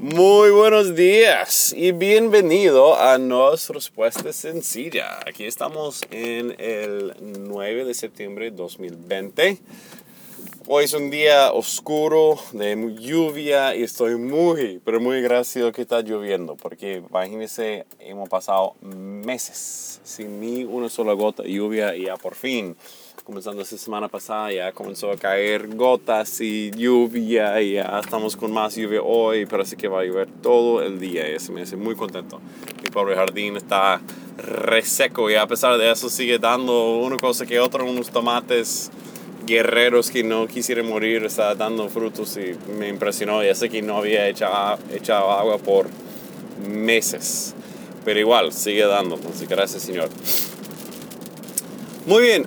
Muy buenos días y bienvenido a nuestra respuesta sencilla. Aquí estamos en el 9 de septiembre de 2020. Hoy es un día oscuro, de lluvia y estoy muy, pero muy agradecido que está lloviendo porque imagínense, hemos pasado meses sin ni una sola gota de lluvia y ya por fin comenzando esta semana pasada, ya comenzó a caer gotas y lluvia y ya estamos con más lluvia hoy, parece que va a llover todo el día y eso me hace muy contento. Mi pobre jardín está reseco y a pesar de eso sigue dando una cosa que otra, unos tomates guerreros que no quisieran morir, está dando frutos y me impresionó. Ya sé que no había echado, echado agua por meses, pero igual sigue dando, así gracias Señor. Muy bien,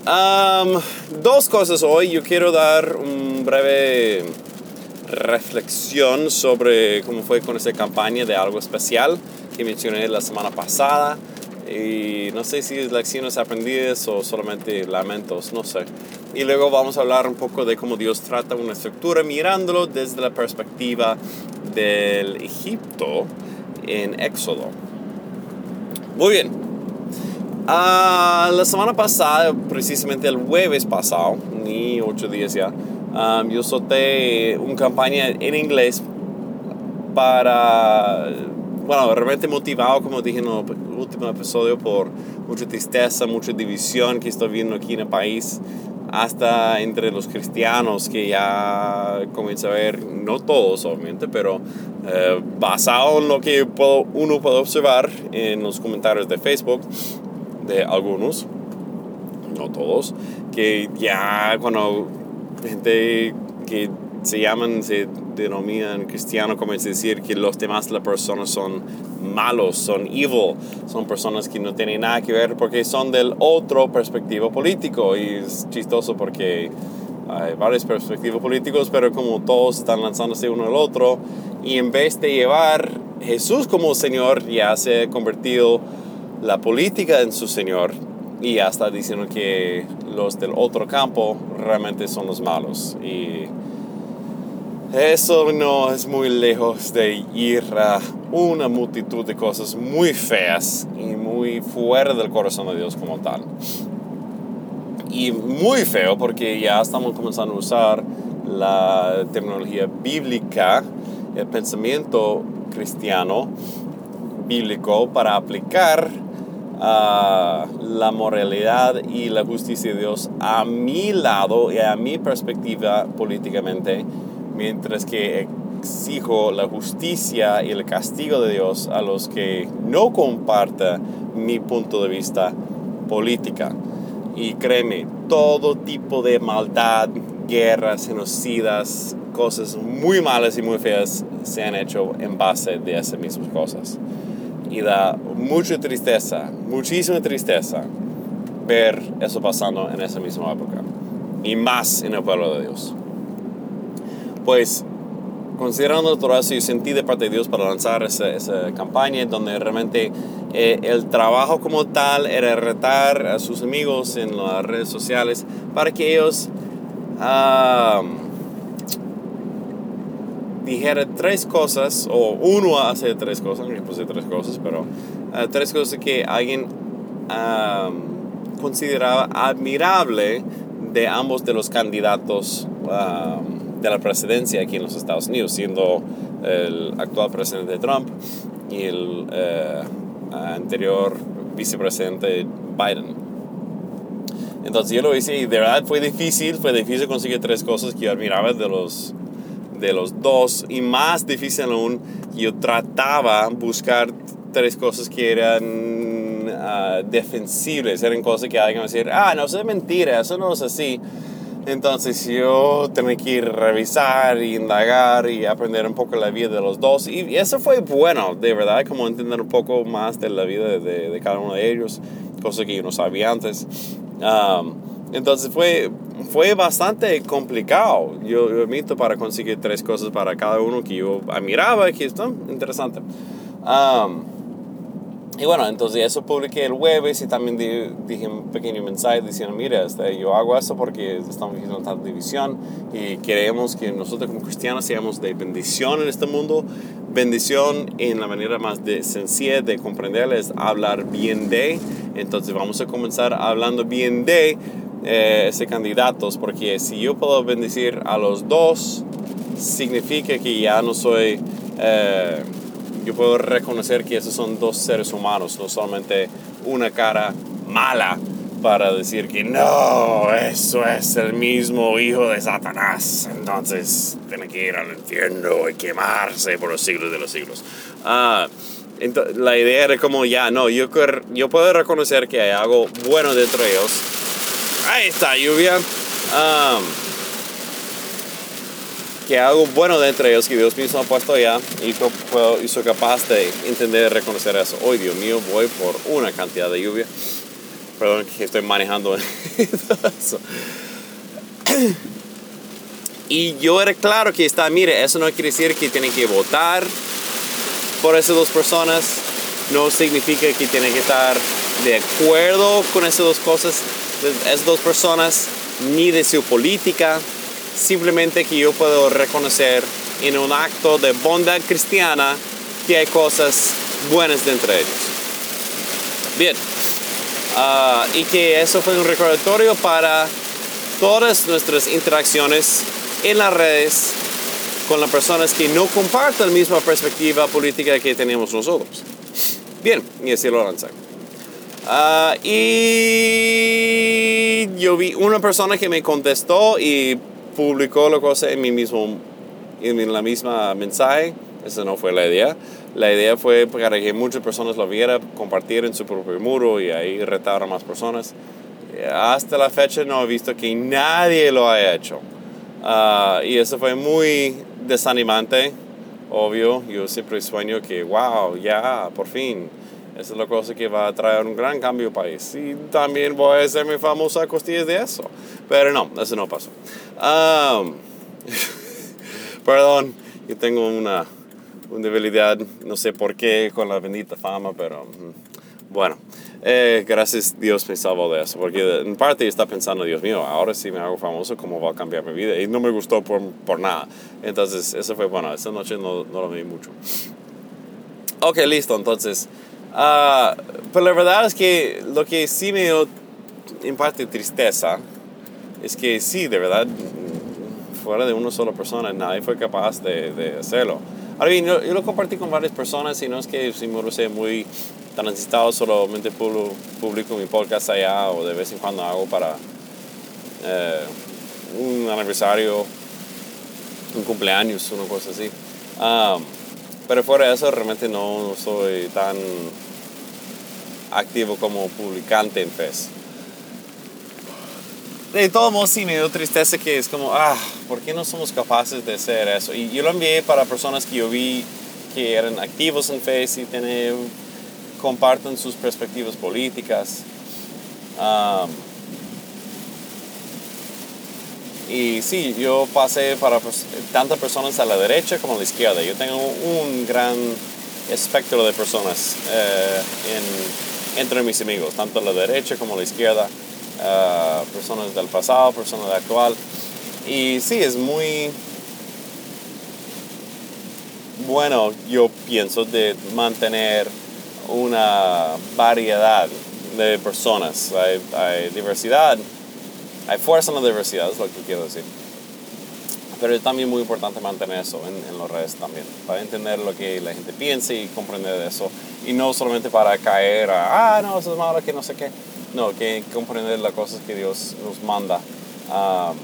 dos cosas hoy. Yo quiero dar un breve reflexión sobre cómo fue con esa campaña de algo especial que mencioné la semana pasada. Y no sé si es lecciones aprendidas o solamente lamentos, no sé. Y luego vamos a hablar un poco de cómo Dios trata una estructura mirándolo desde la perspectiva del Egipto en Éxodo. Muy bien, Uh, la semana pasada, precisamente el jueves pasado, ni ocho días ya, um, yo solté una campaña en inglés para, bueno, realmente motivado, como dije en el último episodio, por mucha tristeza, mucha división que estoy viendo aquí en el país, hasta entre los cristianos, que ya comienza a ver, no todos obviamente, pero eh, basado en lo que puedo, uno puede observar en los comentarios de Facebook, de algunos, no todos, que ya cuando gente que se llaman, se denominan cristianos, comienza a decir que los demás las personas son malos, son evil, son personas que no tienen nada que ver porque son del otro perspectiva político. Y es chistoso porque hay varios perspectivos políticos, pero como todos están lanzándose uno al otro, y en vez de llevar Jesús como Señor, ya se ha convertido la política en su Señor y hasta diciendo que los del otro campo realmente son los malos. Y eso no es muy lejos de ir a una multitud de cosas muy feas y muy fuera del corazón de Dios como tal. Y muy feo porque ya estamos comenzando a usar la tecnología bíblica, el pensamiento cristiano bíblico para aplicar la moralidad y la justicia de Dios a mi lado y a mi perspectiva políticamente, mientras que exijo la justicia y el castigo de Dios a los que no compartan mi punto de vista política. Y créeme, todo tipo de maldad, guerras, genocidas, cosas muy malas y muy feas se han hecho en base de esas mismas cosas y da mucha tristeza, muchísima tristeza ver eso pasando en esa misma época y más en el pueblo de Dios. Pues considerando todo eso, yo sentí de parte de Dios para lanzar esa, esa campaña donde realmente eh, el trabajo como tal era retar a sus amigos en las redes sociales para que ellos dijera tres cosas, o uno hace tres cosas, yo puse tres cosas, pero uh, tres cosas que alguien um, consideraba admirable de ambos de los candidatos um, de la presidencia aquí en los Estados Unidos, siendo el actual presidente Trump y el uh, anterior vicepresidente Biden. Entonces yo lo hice y de verdad fue difícil, fue difícil conseguir tres cosas que yo admiraba de los de los dos y más difícil aún, yo trataba buscar tres cosas que eran uh, defensibles, eran cosas que alguien me decir, ah, no, eso es mentira, eso no es así. Entonces yo tenía que ir revisar indagar y aprender un poco la vida de los dos. Y eso fue bueno, de verdad, como entender un poco más de la vida de, de cada uno de ellos, cosas que yo no sabía antes. Um, entonces fue, fue bastante complicado, yo, yo, admito, para conseguir tres cosas para cada uno que yo admiraba, que es interesante. y bueno, entonces eso publiqué el jueves y también di- dije un pequeño mensaje diciendo, mira, este, yo hago esto porque estamos viviendo tanta división y queremos que nosotros como cristianos seamos de bendición en este mundo. Bendición en la manera más de, sencilla de comprender es hablar bien de. Entonces vamos a comenzar hablando bien de eh, ese candidatos porque si yo puedo bendecir a los dos, significa que ya no soy... eh, yo puedo reconocer que esos son dos seres humanos, no solamente una cara mala para decir que no, eso es el mismo hijo de Satanás, entonces tiene que ir al infierno y quemarse por los siglos de los siglos. Ah, la idea era como ya, no, yo, yo puedo reconocer que hay algo bueno dentro de ellos. Ahí está, lluvia. Que algo bueno dentro de ellos que Dios mismo ha puesto allá y yo puedo, capaz de entender y reconocer eso. Hoy, Dios mío, voy por una cantidad de lluvia. Perdón que estoy manejando eso. Y yo era claro que está, mire, eso no quiere decir que tienen que votar por esas dos personas. No significa que tienen que estar de acuerdo con esas dos cosas, de esas dos personas, ni de su política. Simplemente que yo puedo reconocer en un acto de bondad cristiana que hay cosas buenas dentro de ellos. Bien. Ah, y que eso fue un recordatorio para todas nuestras interacciones en las redes con las personas que no comparten la misma perspectiva política que tenemos nosotros. Bien, y así lo lancé. Ah, y yo vi una persona que me contestó y publicó la cosa en mi mismo en la misma mensaje. Esa no fue la idea. La idea fue para que muchas personas lo vieran, compartir en su propio muro y ahí retar a más personas. Hasta la fecha no he visto que nadie lo haya hecho. Ah, y eso fue muy desanimante, obvio. Yo siempre sueño que, wow, ya, por fin. Esa es la cosa que va a traer un gran cambio al país. Y también voy a hacer mi famosa costillas de eso. Pero no, eso no pasó. Ah, perdón, yo tengo una, una debilidad, no sé por qué, con la bendita fama, pero mm, bueno. Eh, gracias Dios me salvó de eso, porque en parte estaba pensando, Dios mío, ahora sí me hago famoso, ¿cómo va a cambiar mi vida? Y no me gustó por, por nada. Entonces, eso fue bueno, esa noche no, no lo vi mucho. Ok, listo, entonces. Ah, pero la verdad es que lo que sí me dio en parte tristeza es que sí, de verdad, fuera de una sola persona, nadie fue capaz de, de hacerlo. Ahora bien, yo, yo, lo compartí con varias personas y no es que si me lo sé muy transitado, solamente publico, publico mi podcast allá o de vez en cuando hago para eh, un aniversario, un cumpleaños, una cosa así. Um, pero fuera de eso, realmente no soy tan activo como publicante en Face. De todos modos, sí me dio tristeza que es como, ah, ¿por qué no somos capaces de hacer eso? Y yo lo envié para personas que yo vi que eran activos en Face y tienen, comparten sus perspectivas políticas. Um, y sí, yo pasé para tantas personas a la derecha como a la izquierda. Yo tengo un gran espectro de personas eh, en, entre mis amigos, tanto la derecha como la izquierda. Uh, personas del pasado, personas del actual. Y sí, es muy bueno, yo pienso, de mantener una variedad de personas. Hay, hay diversidad, hay fuerza en la diversidad, es lo que quiero decir. Pero es también muy importante mantener eso en, en las redes también, para entender lo que la gente piensa y comprender eso. Y no solamente para caer a, ah, no, eso es malo, que no sé qué. No, que comprender las cosas que Dios nos manda um,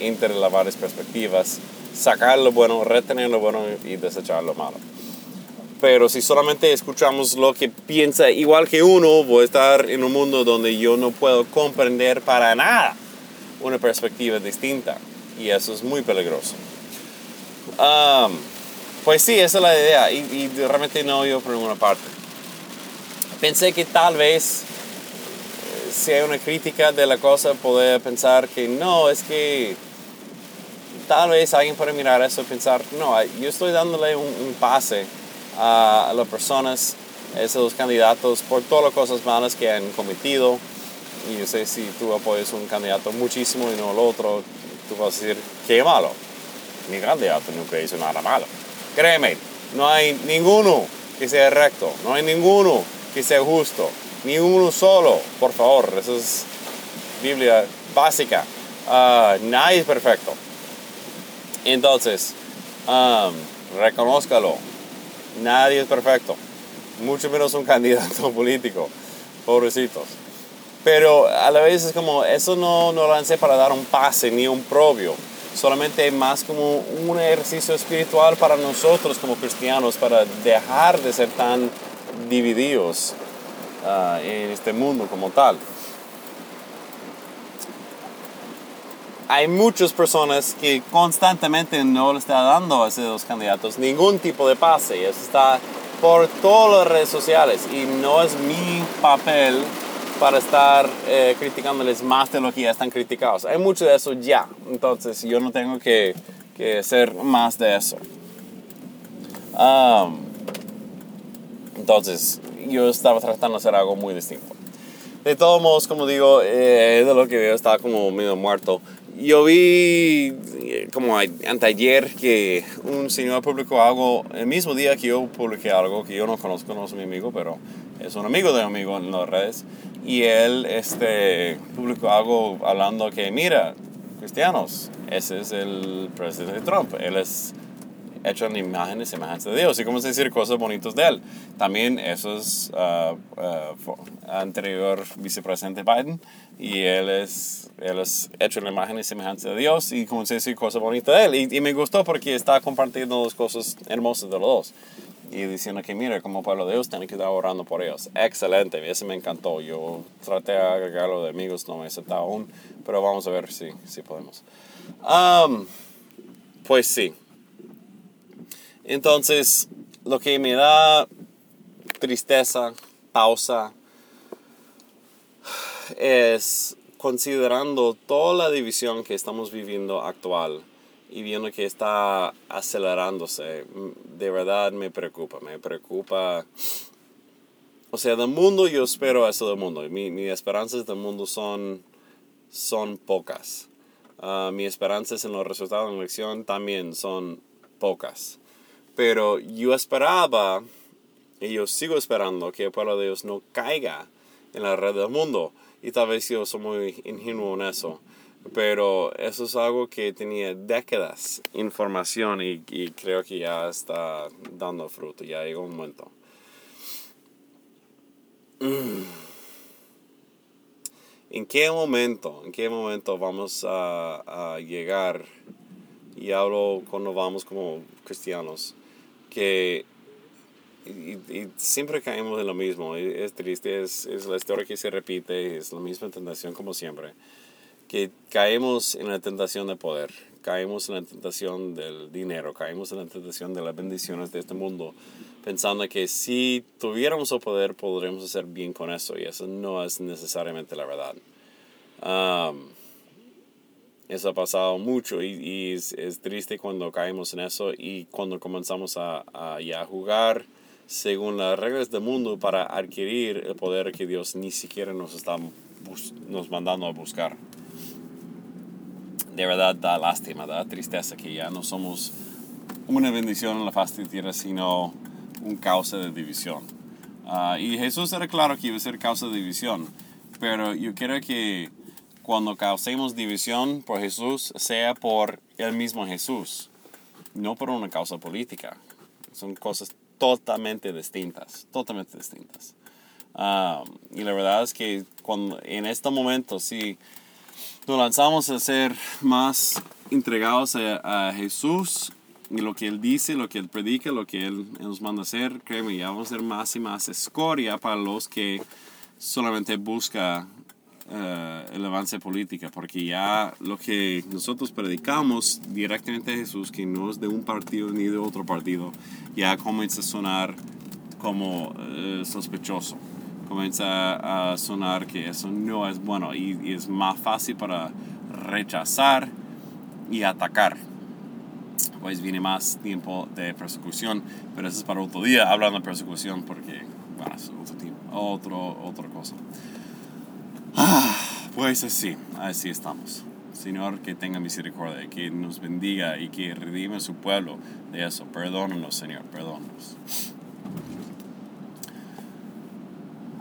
entre las varias perspectivas, sacar lo bueno, retener lo bueno y desechar lo malo. Pero si solamente escuchamos lo que piensa igual que uno, voy a estar en un mundo donde yo no puedo comprender para nada una perspectiva distinta. Y eso es muy peligroso. Um, pues sí, esa es la idea. Y, y realmente no yo por ninguna parte. Pensé que tal vez si hay una crítica de la cosa, poder pensar que no, es que tal vez alguien puede mirar eso y pensar, no, yo estoy dándole un, un pase a, a, las personas esos dos candidatos por todas las cosas malas que han cometido. Y yo sé si tú apoyas un candidato muchísimo y no el otro, tú vas a decir, qué malo. Mi candidato nunca hizo nada malo. Créeme, no hay ninguno que sea recto, no hay ninguno que sea justo, ni uno solo, por favor, eso es Biblia básica. Uh, nadie es perfecto. Entonces, um, reconózcalo. Nadie es perfecto. Mucho menos un candidato político. Pobrecitos. Pero a la vez es como, eso no, no lancé para dar un pase ni un propio. Solamente más como un ejercicio espiritual para nosotros como cristianos, para dejar de ser tan divididos uh, en este mundo como tal. hay muchas personas que constantemente no le están dando a esos candidatos ningún tipo de pase. Eso está por todas las redes sociales y no es mi papel para estar eh, criticándoles más de lo que ya están criticados. Hay mucho de eso ya, entonces yo no tengo que, que hacer más de eso. entonces, yo estaba tratando de hacer algo muy distinto. De todos modos, como digo, eh, de lo que veo estaba como medio muerto yo vi eh, como anteayer que un señor publicó algo, el mismo día que yo publiqué algo que yo no conozco, no es mi amigo, pero es un amigo de un amigo en las redes. Y él este, publicó algo hablando que, mira, cristianos, ese es el presidente Trump. Él es hecho en imagen y semejanza de Dios. Y como decir cosas bonitas de él. También eso es uh, uh, anterior vicepresidente Biden y él es, él es hecho en la imagen y semejanza de Dios y como se decir cosas bonitas de él. Y, me gustó porque está compartiendo dos cosas hermosas de los dos. Y diciendo que, mira, como pueblo de Dios, tiene que estar orando por ellos. Excelente, ese me encantó. Yo traté de agregarlo de amigos, no me he aceptado aún, pero vamos a ver si, si podemos. Um, pues sí, entonces, lo que me da tristeza, pausa, es considerando toda la división que estamos viviendo actual y viendo que está acelerándose, de verdad me preocupa, me preocupa. O sea, del mundo yo espero eso del mundo. Mi, mis esperanzas del mundo son, son pocas. Uh, mis esperanzas en los resultados de la elección también son pocas. Pero yo esperaba, y yo sigo esperando, que el pueblo de Dios no caiga en la red del mundo. Y tal vez yo soy muy ingenuo en eso. Pero eso es algo que tenía décadas información y, y creo que ya está dando fruto, ya llegó un momento. Mm. ¿En qué momento, en qué momento vamos a, a llegar? Y hablo cuando vamos como cristianos que y, siempre caemos en lo mismo, es triste, es, es, la historia que se repite, es la misma tentación como siempre, que caemos en la tentación de poder, caemos en la tentación del dinero, caemos en la tentación de las bendiciones de este mundo, pensando que si tuviéramos el poder podríamos hacer bien con eso, y eso no es necesariamente la verdad. Eso ha pasado mucho y, es, es, triste cuando caemos en eso y cuando comenzamos a, a, a, jugar según las reglas del mundo para adquirir el poder que Dios ni siquiera nos está nos mandando a buscar. De verdad da lástima, da tristeza que ya no somos una bendición en la faz de tierra, sino un causa de división. Uh, y Jesús era claro que iba a ser causa de división, pero yo quiero que cuando causemos división por Jesús sea por el mismo Jesús, no por una causa política. Son cosas totalmente distintas, totalmente distintas. Ah, y la verdad es que cuando, en este momento, si nos lanzamos a ser más entregados a, Jesús y lo que Él dice, lo que Él predica, lo que Él nos manda hacer, créeme, ya vamos a ser más y más escoria para los que solamente buscan eh, el avance política, porque ya lo que nosotros predicamos directamente a Jesús, que no es de un partido ni de otro partido, ya comienza a sonar como eh, sospechoso, comienza a sonar que eso no es bueno y, y es más fácil para rechazar y atacar pues viene más tiempo de persecución, pero eso es para otro día hablando de persecución porque bueno, es otro tipo, otro, otra cosa. Ah, pues así, así estamos. Señor, que tenga misericordia, que nos bendiga y que redime su pueblo de eso. Perdónanos, Señor, perdónanos.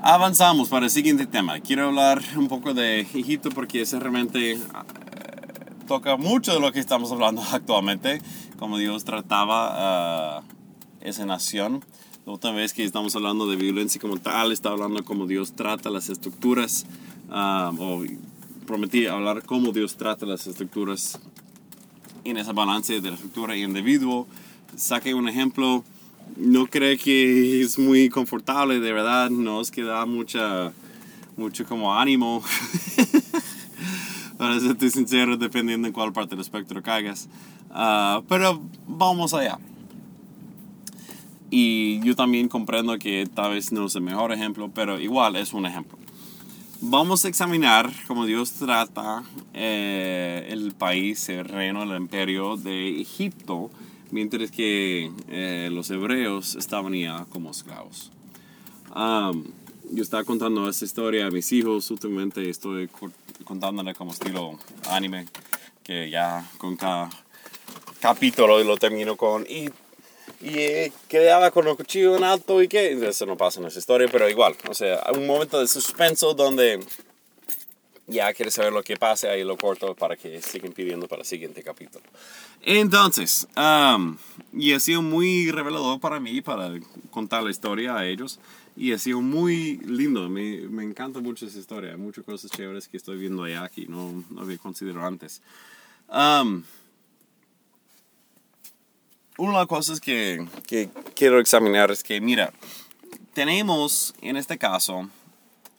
Avanzamos para el siguiente tema. Quiero hablar un poco de Egipto porque ese realmente eh, toca mucho de lo que estamos hablando actualmente, como Dios trataba uh, esa nación. Otra vez que estamos hablando de violencia como tal, está hablando como Dios trata las estructuras, uh, o prometí hablar cómo Dios trata las estructuras en esa balance de la estructura y individuo. Saqué un ejemplo, no creo que es muy confortable, de verdad, no es que da mucha, mucho como ánimo. Para serte sincero, dependiendo en cuál parte del espectro caigas. Uh, pero vamos allá. Y yo también comprendo que tal vez no es el mejor ejemplo, pero igual es un ejemplo vamos a examinar cómo Dios trata eh, el país, el reino, el imperio de Egipto, mientras que eh, los hebreos estaban ya como esclavos. yo estaba contando esta historia a mis hijos, últimamente estoy contándole como estilo anime, que ya con cada capítulo lo termino con y y eh, quedaba con el cuchillo en alto y que eso no pasa en esa historia, pero igual, o sea, un momento de suspenso donde ya quieres saber lo que pasa, ahí lo corto para que sigan pidiendo para el siguiente capítulo. Entonces, y ha sido muy revelador para mí, para contar la historia a ellos, y ha sido muy lindo, me, me encanta mucho esa historia, hay muchas cosas chéveres que estoy viendo allá que no, no había considerado antes. Um, una de las cosas que, que quiero examinar es que, mira, tenemos en este caso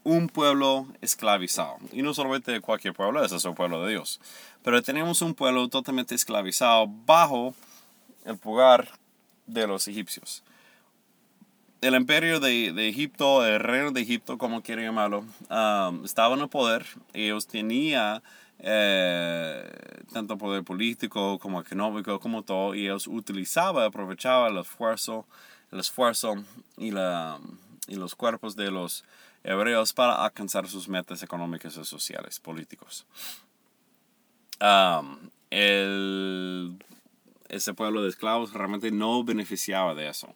un pueblo esclavizado. Y no solamente cualquier pueblo, ese es el pueblo de Dios. Pero tenemos un pueblo totalmente esclavizado bajo el poder de los egipcios. El imperio de, de Egipto, el reino de Egipto, como quieren llamarlo, um, estaba en el poder. Ellos tenían eh, tanto poder político como económico, como todo, y ellos utilizaban, aprovechaban el esfuerzo, el esfuerzo y, la, y los cuerpos de los hebreos para alcanzar sus metas económicas y sociales, políticos. el, ese pueblo de esclavos realmente no beneficiaba de eso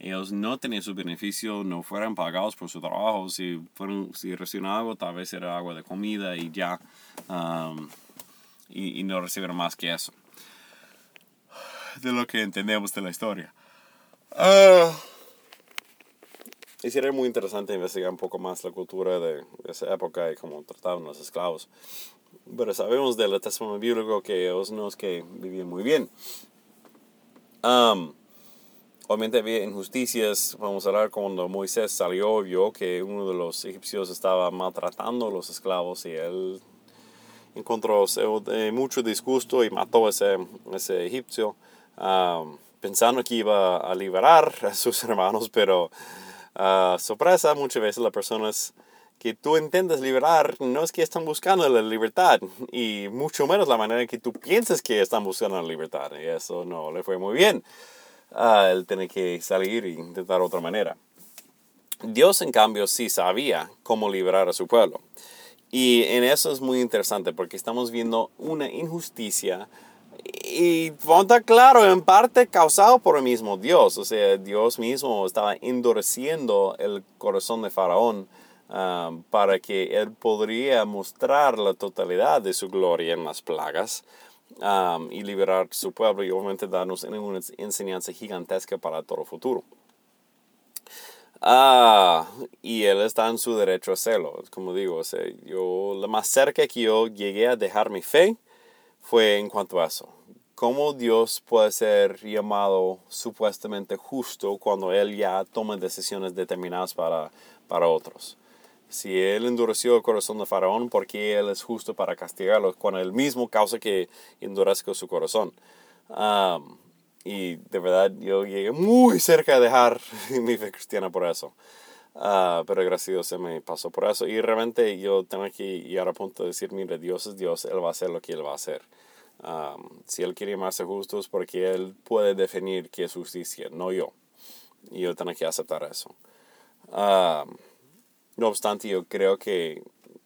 ellos no tenían su beneficio, no fueran pagados por su trabajo, si, fueron, si recibieron algo, tal vez era agua de comida y ya, um, y, no recibieron más que eso. De lo que entendemos de la historia. Uh, y sería muy interesante investigar un poco más la cultura de, esa época y cómo trataban los esclavos. Pero sabemos del testimonio bíblico que ellos no es que vivían muy bien. Um, Obviamente había injusticias, vamos a hablar cuando Moisés salió, vio que uno de los egipcios estaba maltratando a los esclavos y él encontró mucho disgusto y mató a ese, ese egipcio, pensando que iba a liberar a sus hermanos, pero uh, sorpresa, muchas veces las personas que tú entiendes liberar no es que están buscando la libertad y mucho menos la manera en que tú piensas que están buscando la libertad y eso no le fue muy bien él tiene que salir e intentar otra manera. Dios, en cambio, sí sabía cómo liberar a su pueblo. Y en eso es muy interesante porque estamos viendo una injusticia y está claro, en parte causado por el mismo Dios. O sea, Dios mismo estaba endureciendo el corazón de Faraón um, para que él podría mostrar la totalidad de su gloria en las plagas y liberar su pueblo y obviamente darnos una enseñanza gigantesca para todo futuro. Ah, y él está en su derecho a hacerlo. Como digo, o sea, yo, lo más cerca que yo llegué a dejar mi fe fue en cuanto a eso. Cómo Dios puede ser llamado supuestamente justo cuando Él ya toma decisiones determinadas para, para otros si él endureció el corazón de Faraón, porque él es justo para castigarlo, con el mismo causa que endurezca su corazón. y de verdad yo llegué muy cerca de dejar mi fe cristiana por eso. Uh, pero gracias se me pasó por eso. Y realmente yo tengo que llegar a punto de decir, mire, Dios es Dios, Él va a hacer lo que Él va a hacer. si Él quiere llamarse justo es porque Él puede definir qué es justicia, no yo. Y yo tengo que aceptar eso. No obstante, yo creo que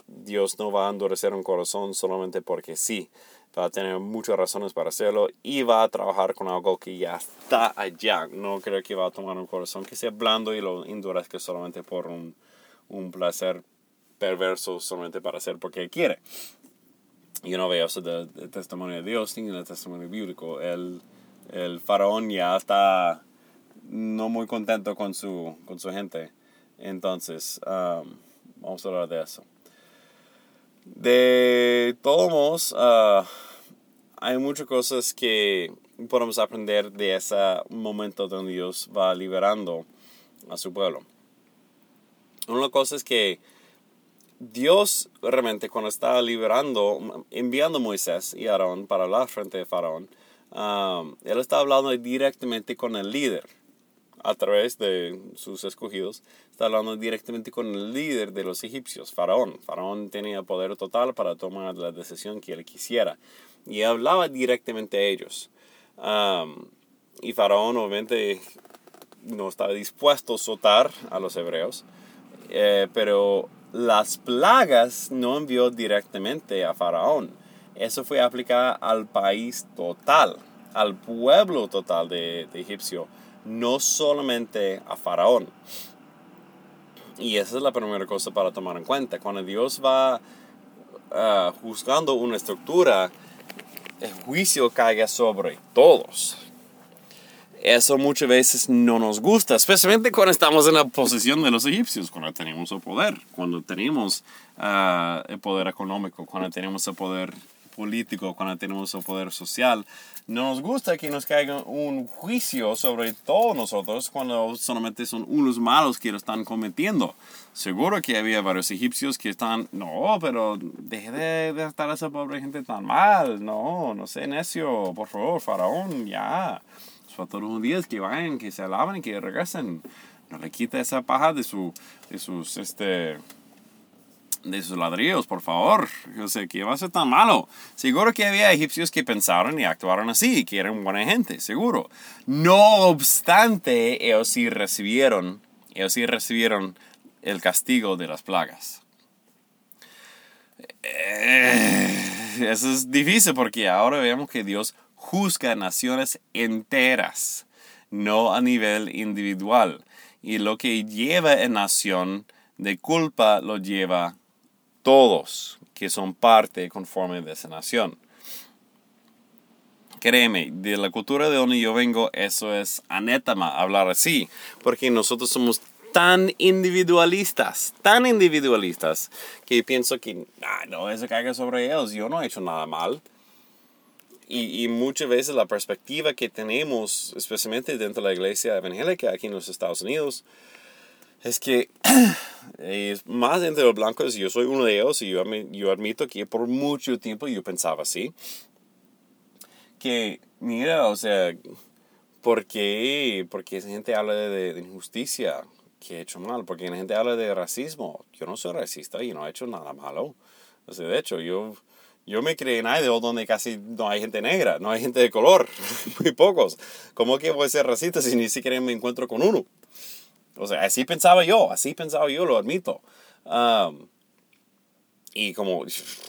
Dios no va a endurecer un corazón solamente porque sí. Va a tener muchas razones para hacerlo y va a trabajar con algo que ya está allá. No creo que va a tomar un corazón que sea blando y lo endurezca solamente por un, un placer perverso, solamente para hacer porque quiere. Yo no veo eso del, testimonio de Dios ni del testimonio bíblico. El, el faraón ya está no muy contento con su, con su gente. Entonces, um, vamos a hablar de eso. De todos modos, uh, hay muchas cosas que podemos aprender de ese momento donde Dios va liberando a su pueblo. Una cosa es que Dios realmente cuando está liberando, enviando a Moisés y Aarón para hablar frente de Faraón, um, él está hablando directamente con el líder a través de sus escogidos, está hablando directamente con el líder de los egipcios, Faraón. Faraón tenía poder total para tomar la decisión que él quisiera. Y hablaba directamente a ellos. y Faraón obviamente no estaba dispuesto a soltar a los hebreos, eh, pero las plagas no envió directamente a Faraón. Eso fue aplicado al país total, al pueblo total de, de egipcio no solamente a Faraón. Y esa es la primera cosa para tomar en cuenta. Cuando Dios va ah, juzgando una estructura, el juicio caiga sobre todos. Eso muchas veces no nos gusta, especialmente cuando estamos en la posición de los egipcios, cuando tenemos el poder, cuando tenemos ah, el poder económico, cuando tenemos el poder político, cuando tenemos el poder social. No nos gusta que nos caiga un juicio sobre todos nosotros cuando solamente son unos malos que lo están cometiendo. Seguro que había varios egipcios que están, no, pero deje de, estar esa pobre gente tan mal, no, no sé, necio, por favor, faraón, ya. todos los días que vayan, que se alaben que regresen. No le quita esa paja de, su, de sus, este, de sus ladrillos, por favor. Yo sé que va a ser tan malo. Seguro que había egipcios que pensaron y actuaron así, que eran buena gente, seguro. No obstante, ellos sí recibieron, ellos sí recibieron el castigo de las plagas. Eh, eso es difícil porque ahora vemos que Dios juzga naciones enteras, no a nivel individual. Y lo que lleva en nación de culpa lo lleva todos que son parte conforme de esa nación. Créeme, de la cultura de donde yo vengo, eso es anetama hablar así, porque nosotros somos tan individualistas, tan individualistas, que pienso que, ah, no, eso caiga sobre ellos, yo no he hecho nada mal. Y, y, muchas veces la perspectiva que tenemos, especialmente dentro de la iglesia evangélica aquí en los Estados Unidos, es que es más entre los blancos, yo soy uno de ellos y yo, yo admito que por mucho tiempo yo pensaba así. Que, mira, o sea, ¿por qué, porque esa gente habla de, injusticia que he hecho mal? Porque la gente habla de racismo. Yo no soy racista y no he hecho nada malo. O de hecho, yo, yo me creí en Idaho donde casi no hay gente negra, no hay gente de color, muy pocos. ¿Cómo que voy a ser racista si ni siquiera me encuentro con uno? O sea, así pensaba yo, así pensaba yo, lo admito. y como,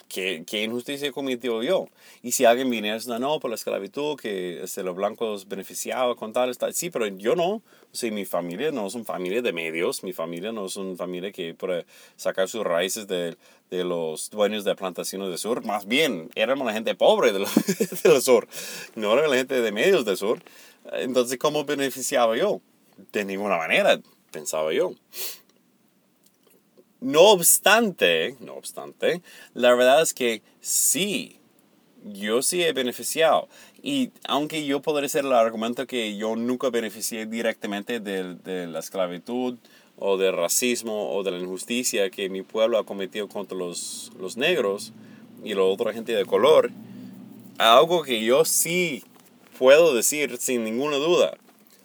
¿qué, ¿qué, injusticia cometió yo? Y si alguien y dice, no, por la esclavitud, que este, los blancos beneficiaban con tal, tal, sí, pero yo no. O sea, mi familia no es una familia de medios, mi familia no es una familia que puede sacar sus raíces de, de los dueños de plantaciones del sur. Más bien, éramos la gente pobre del, del sur, no era la gente de medios del sur. Entonces, ¿cómo beneficiaba yo? De ninguna manera pensaba yo. No obstante, no obstante, la verdad es que sí, yo sí he beneficiado. Y aunque yo podría ser el argumento que yo nunca beneficié directamente de, de, la esclavitud o del racismo o de la injusticia que mi pueblo ha cometido contra los, los negros y la otra gente de color, algo que yo sí puedo decir sin ninguna duda,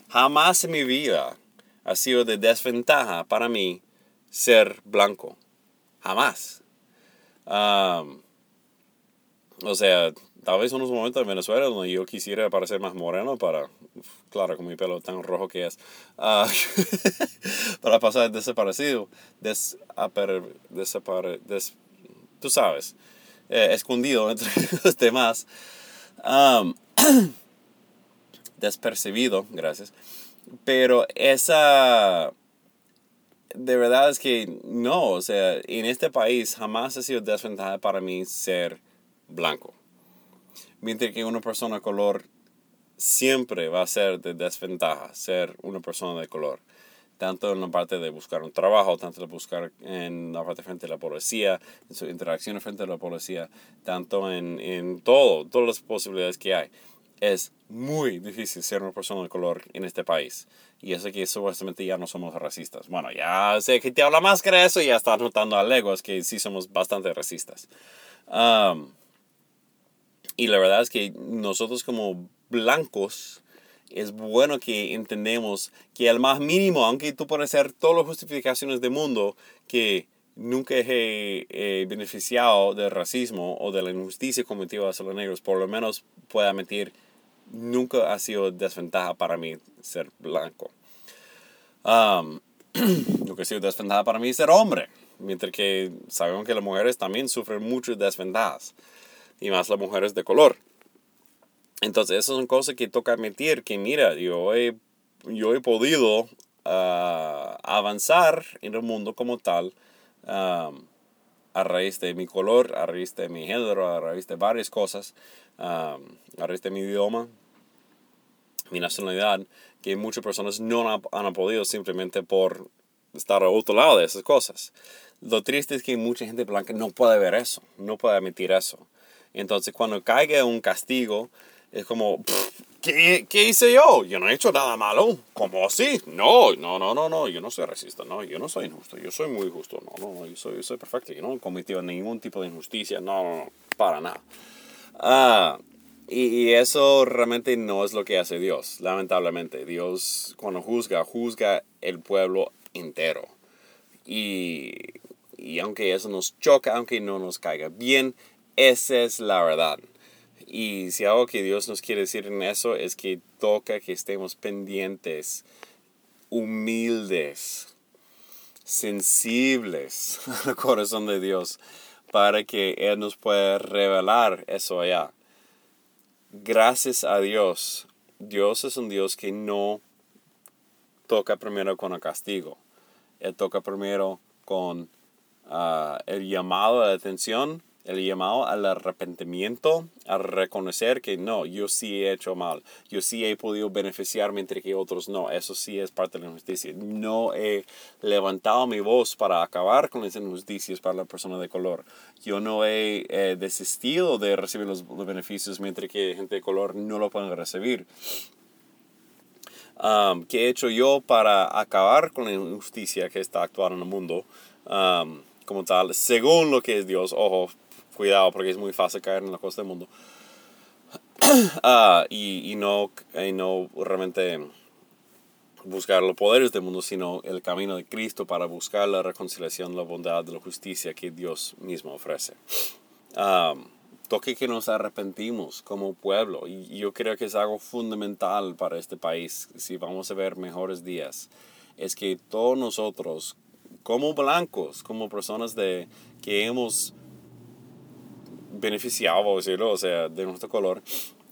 jamás en mi vida ha sido de desventaja para mí ser blanco. Jamás. o sea, tal vez unos momentos en Venezuela donde yo quisiera parecer más moreno para, claro, con mi pelo tan rojo que es, ah, para pasar desaparecido, desapare, desapare, des, tú sabes, eh, escondido entre los demás, despercibido, gracias, pero esa de verdad es que no, o sea, en este país jamás ha sido desventaja para mí ser blanco. Mientras que una persona de color siempre va a ser de desventaja ser una persona de color. Tanto en la parte de buscar un trabajo, tanto de buscar en la parte frente a la policía, en su interacción frente a la policía, tanto en, en todo, todas las posibilidades que hay es muy difícil ser una persona de color en este país. Y eso que supuestamente ya no somos racistas. Bueno, ya sé que te habla más que eso y ya estás notando a legos que sí somos bastante racistas. y la verdad es que nosotros como blancos es bueno que entendemos que al más mínimo, aunque tú puedes hacer todas las justificaciones del mundo, que nunca he beneficiado del racismo o de la injusticia cometida hacia los negros, por lo menos pueda admitir nunca ha sido desventaja para mí ser blanco. Um, nunca ha sido desventaja para mí ser hombre, mientras que sabemos que las mujeres también sufren muchas desventajas, y más las mujeres de color. Entonces, esas son cosas que toca admitir que, mira, yo he, yo he podido ah, avanzar en el mundo como tal a raíz de mi color, a raíz de mi género, a raíz de varias cosas, a raíz de mi idioma, mi nacionalidad, que muchas personas no han, podido simplemente por estar al otro lado de esas cosas. Lo triste es que mucha gente blanca no puede ver eso, no puede admitir eso. Entonces cuando caiga un castigo, es como, ¿qué, ¿qué, hice yo? Yo no he hecho nada malo. ¿Cómo así? No, no, no, no, no, yo no soy racista, no, yo no soy injusto, yo soy muy justo, no, no, yo soy, yo soy perfecto, yo no he cometido ningún tipo de injusticia, no, no, no, para nada. Ah, y, eso realmente no es lo que hace Dios, lamentablemente. Dios cuando juzga, juzga el pueblo entero. Y, y aunque eso nos choca, aunque no nos caiga bien, esa es la verdad. Y si algo que Dios nos quiere decir en eso es que toca que estemos pendientes, humildes, sensibles al corazón de Dios para que Él nos pueda revelar eso allá gracias a Dios, Dios es un Dios que no toca primero con el castigo. Él toca primero con ah, el llamado a la atención el llamado al arrepentimiento, a reconocer que no, yo sí he hecho mal, yo sí he podido beneficiar mientras que otros no, eso sí es parte de la injusticia. No he levantado mi voz para acabar con las injusticias para la persona de color. Yo no he eh, desistido de recibir los, beneficios mientras que gente de color no lo pueden recibir. Um, ¿Qué he hecho yo para acabar con la injusticia que está actuando en el mundo? Um, como tal, según lo que es Dios, ojo, cuidado porque es muy fácil caer en la cosa del mundo. Ah, y, y, no, y no realmente buscar los poderes del mundo, sino el camino de Cristo para buscar la reconciliación, la bondad, la justicia que Dios mismo ofrece. Ah, toque que nos arrepentimos como pueblo y yo creo que es algo fundamental para este país si vamos a ver mejores días es que todos nosotros como blancos como personas de que hemos beneficiado, decirlo, o sea, de nuestro color,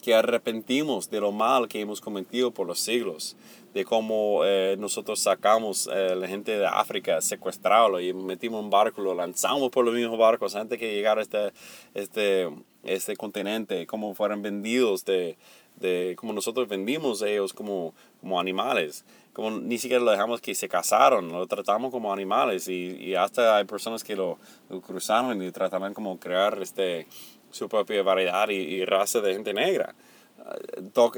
que arrepentimos de lo mal que hemos cometido por los siglos, de cómo eh, nosotros sacamos a eh, la gente de África, secuestrarlo y metimos un barco, lo lanzamos por los mismos barcos antes que llegara a este, este, este continente, cómo fueron vendidos de, de como nosotros vendimos ellos como, como animales como ni siquiera lo dejamos que se casaron, lo tratamos como animales y, y hasta hay personas que lo, cruzaron y trataban como crear este, su propia variedad y, raza de gente negra.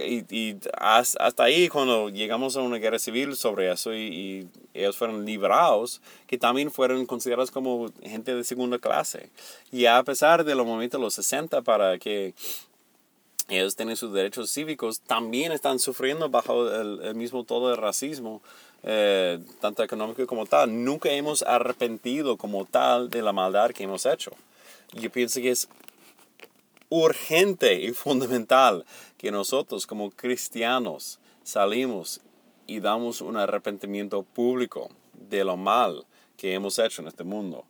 Y, y, hasta ahí cuando llegamos a una guerra civil sobre eso y, y, ellos fueron librados, que también fueron considerados como gente de segunda clase. Y a pesar de los momentos de los 60 para que ellos tienen sus derechos cívicos, también están sufriendo bajo el, mismo todo de racismo, eh, tanto económico como tal. Nunca hemos arrepentido como tal de la maldad que hemos hecho. Yo pienso que es urgente y fundamental que nosotros como cristianos salimos y damos un arrepentimiento público de lo mal que hemos hecho en este mundo.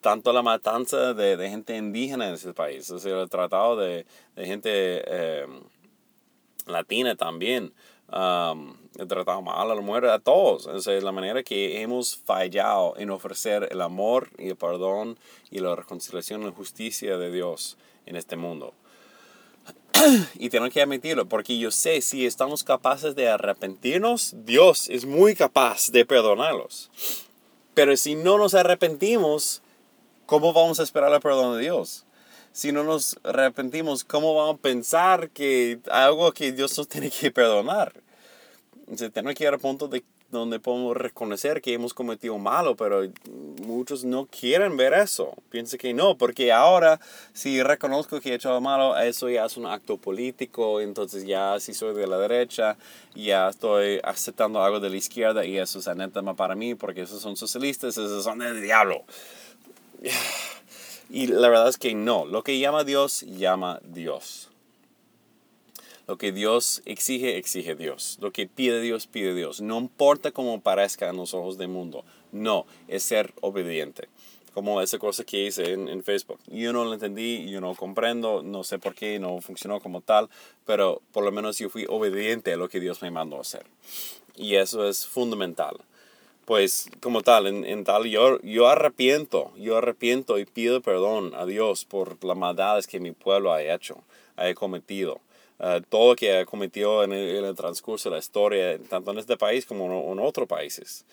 Tanto la matanza de, de, gente indígena en ese país, o sea, el tratado de, de gente eh, latina también, el tratado mal a la muerte a todos. O sea, la manera que hemos fallado en ofrecer el amor y el perdón y la reconciliación y la justicia de Dios en este mundo. y tengo que admitirlo, porque yo sé, si estamos capaces de arrepentirnos, Dios es muy capaz de perdonarlos. Pero si no nos arrepentimos, ¿cómo vamos a esperar el perdón de Dios? Si no nos arrepentimos, ¿cómo vamos a pensar que algo que Dios nos tiene que perdonar? Se tiene que ir al punto de donde podemos reconocer que hemos cometido malo, pero muchos no quieren ver eso. Piensan que no, porque ahora si reconozco que he hecho malo, eso ya es un acto político, entonces ya si soy de la derecha, ya estoy aceptando algo de la izquierda y eso es anátema para mí, porque esos son socialistas, esos son del diablo. Y la verdad es que no, lo que llama Dios, llama Dios. Lo que Dios exige, exige Dios. Lo que pide Dios, pide Dios. No importa cómo parezca a los ojos del mundo. No, es ser obediente. Como esa cosa que hice en, en Facebook. Yo no lo entendí, yo no comprendo, no sé por qué, no funcionó como tal, pero por lo menos yo fui obediente a lo que Dios me mandó a hacer. Y eso es fundamental pues como tal, en, en, tal, yo, yo arrepiento, yo arrepiento y pido perdón a Dios por las maldades que mi pueblo ha hecho, ha cometido. Eh, todo lo que ha cometido en el, transcurso de la historia, tanto en este país como en, otros países.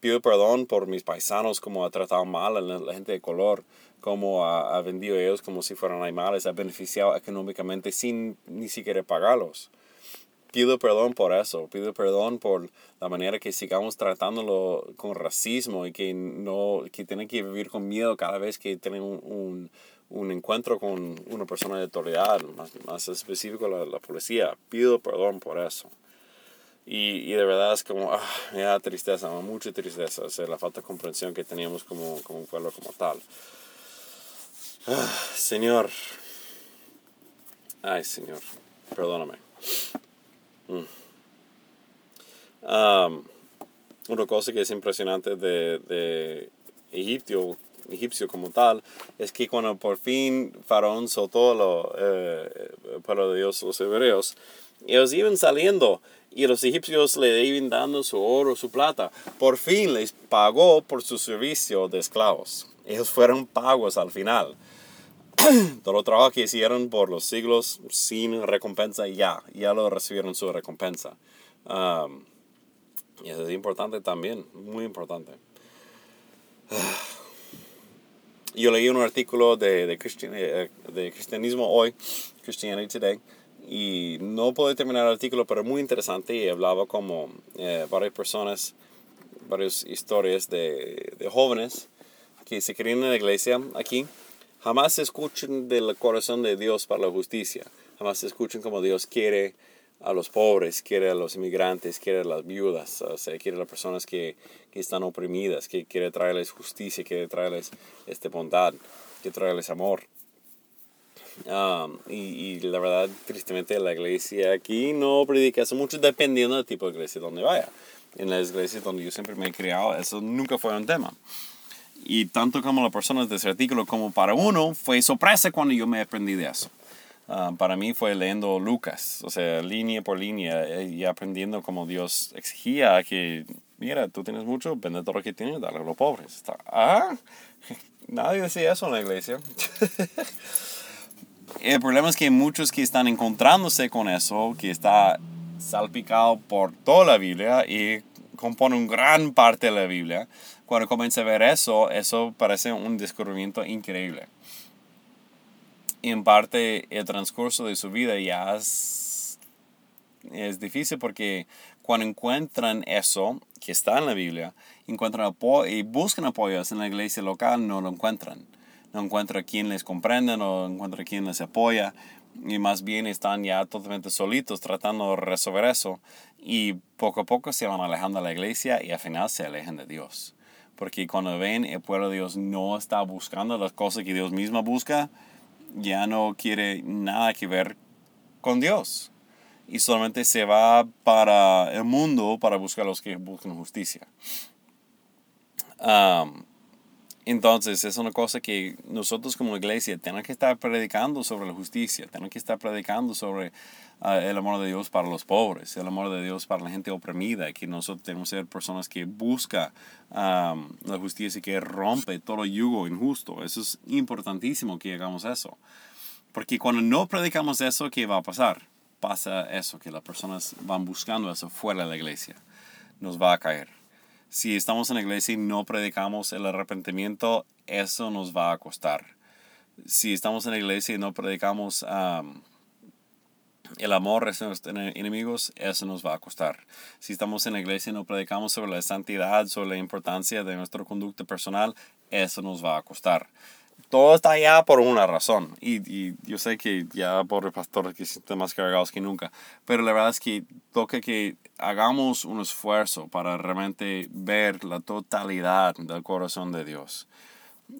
Pido perdón por mis paisanos, como ha tratado mal a la, gente de color, como ha, vendido a ellos como si fueran animales, ha beneficiado económicamente sin ni siquiera pagarlos. Pido perdón por eso, pido perdón por la manera que sigamos tratándolo con racismo y que no que tienen que vivir con miedo cada vez que tienen un un encuentro con una persona de autoridad, más, más específico la, la policía. Pido perdón por eso. Y, y, de verdad es como, ah, me da tristeza, mucha tristeza, la falta de comprensión que teníamos como, como un pueblo como tal. Ah, señor, ay Señor, perdóname. Mm. una cosa que es impresionante de, de Egipto egipcio como tal, es que cuando por fin Faraón soltó lo, eh, para Dios los hebreos, ellos iban saliendo y los egipcios le iban dando su oro, su plata. Por fin les pagó por su servicio de esclavos. Ellos fueron pagos al final. Todo el trabajo que hicieron por los siglos sin recompensa, ya, ya lo recibieron su recompensa. y eso es importante también, muy importante. Yo leí un artículo de, de, eh, de Cristianismo Hoy, Christianity Today, y no puedo terminar el artículo, pero muy interesante y hablaba como eh, varias personas, varias historias de, de, jóvenes que se creen en la iglesia aquí, jamás se escuchan del corazón de Dios para la justicia, jamás se escuchan como Dios quiere a los pobres, quiere a los inmigrantes, quiere a las viudas, o sea, quiere a las personas que, que están oprimidas, que quiere traerles justicia, quiere traerles este, bondad, quiere traerles amor. Um, y, y, la verdad, tristemente, la iglesia aquí no predica eso mucho dependiendo del tipo de iglesia donde vaya. En las iglesias donde yo siempre me he criado, eso nunca fue un tema. Y tanto como las personas de ese artículo como para uno, fue sorpresa cuando yo me aprendí de eso. Ah, para mí fue leyendo Lucas, o sea, línea por línea eh, y aprendiendo como Dios exigía que, mira, tú tienes mucho, vende todo lo que tienes, dale a los pobres. ah, nadie decía eso en la iglesia. El problema es que muchos que están encontrándose con eso, que está salpicado por toda la Biblia y compone una gran parte de la Biblia. Cuando comienza a ver eso, eso parece un descubrimiento increíble en parte el transcurso de su vida ya es, difícil porque cuando encuentran eso que está en la Biblia, encuentran apoyo y buscan apoyos en la iglesia local, no lo encuentran. No encuentran quien les comprenda, no encuentran quien les apoya y más bien están ya totalmente solitos tratando de resolver eso y poco a poco se van alejando de la iglesia y al final se alejan de Dios. Porque cuando ven el pueblo de Dios no está buscando las cosas que Dios mismo busca, ya no quiere nada que ver con Dios y solamente se va para el mundo para buscar a los que buscan justicia. entonces, es una cosa que nosotros como iglesia tenemos que estar predicando sobre la justicia, tenemos que estar predicando sobre el amor de Dios para los pobres, el amor de Dios para la gente oprimida, que nosotros tenemos que ser personas que buscan la justicia y que rompe todo yugo injusto. Eso es importantísimo que hagamos eso. Porque cuando no predicamos eso, ¿qué va a pasar? pasa eso, que las personas van buscando eso fuera de la iglesia. Nos va a caer. Si estamos en la iglesia y no predicamos el arrepentimiento, eso nos va a costar. Si estamos en la iglesia y no predicamos el amor a nuestros enemigos, eso nos va a costar. Si estamos en la iglesia y no predicamos sobre la santidad, sobre la importancia de nuestra conducta personal, eso nos va a costar todo está allá por una razón. Y, y yo sé que ya por pastores que están más cargados que nunca, pero la verdad es que toca que hagamos un esfuerzo para realmente ver la totalidad del corazón de Dios.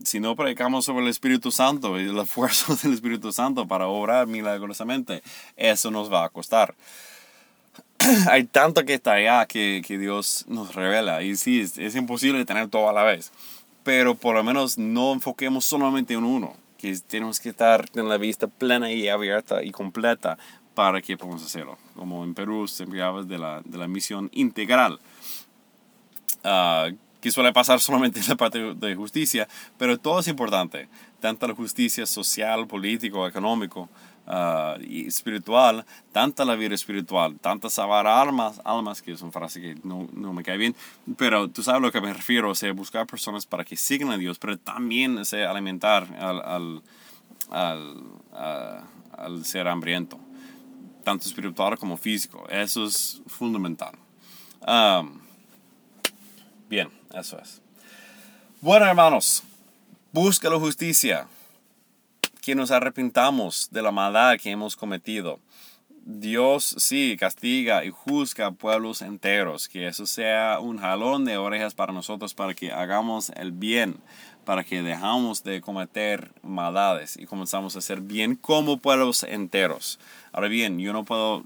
Si no predicamos sobre el Espíritu Santo y el esfuerzo del Espíritu Santo para obrar milagrosamente, eso nos va a costar. Hay tanto que está allá que, que Dios nos revela. Y sí, es, imposible tener todo a la vez pero por lo menos no enfoquemos solamente en uno, que tenemos que estar en la vista plena y abierta y completa para que podamos hacerlo. Como en Perú se enviaba de la, de la misión integral, uh, que suele pasar solamente en la parte de justicia, pero todo es importante, tanto la justicia social, político, económico, uh, y espiritual, tanta la vida espiritual, tanta salvar almas, almas, que es una frase que no, no, me cae bien, pero tú sabes a lo que me refiero, o sea, buscar personas para que sigan a Dios, pero también o sea, alimentar al, al, al, al ser hambriento, tanto espiritual como físico. Eso es fundamental. Um, bien, eso es. Bueno, hermanos, busca la justicia que nos arrepintamos de la maldad que hemos cometido. Dios sí castiga y juzga pueblos enteros, que eso sea un jalón de orejas para nosotros para que hagamos el bien, para que dejamos de cometer maldades y comenzamos a hacer bien como pueblos enteros. Ahora bien, yo no puedo,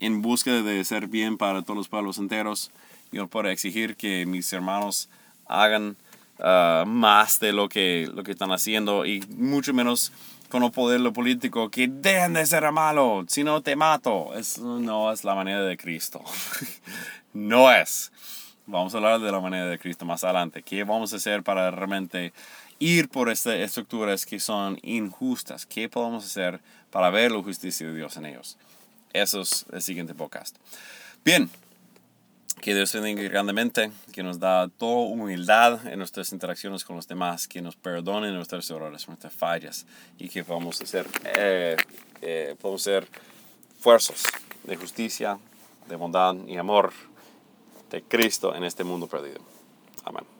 en búsqueda de ser bien para todos los pueblos enteros, yo puedo exigir que mis hermanos hagan Ah, más de lo que, lo que están haciendo y mucho menos con el poder lo político que dejen de ser malo, si no te mato. Eso no es la manera de Cristo. no es. Vamos a hablar de la manera de Cristo más adelante. ¿Qué vamos a hacer para realmente ir por estas estructuras que son injustas? ¿Qué podemos hacer para ver la justicia de Dios en ellos? Eso es el siguiente podcast. Bien, que Dios bendiga grandemente, que nos da toda humildad en nuestras interacciones con los demás, que nos perdone nuestros errores, nuestras fallas y que podamos ser, eh, eh, podamos ser fuerzas de justicia, de bondad y amor de Cristo en este mundo perdido. Amén.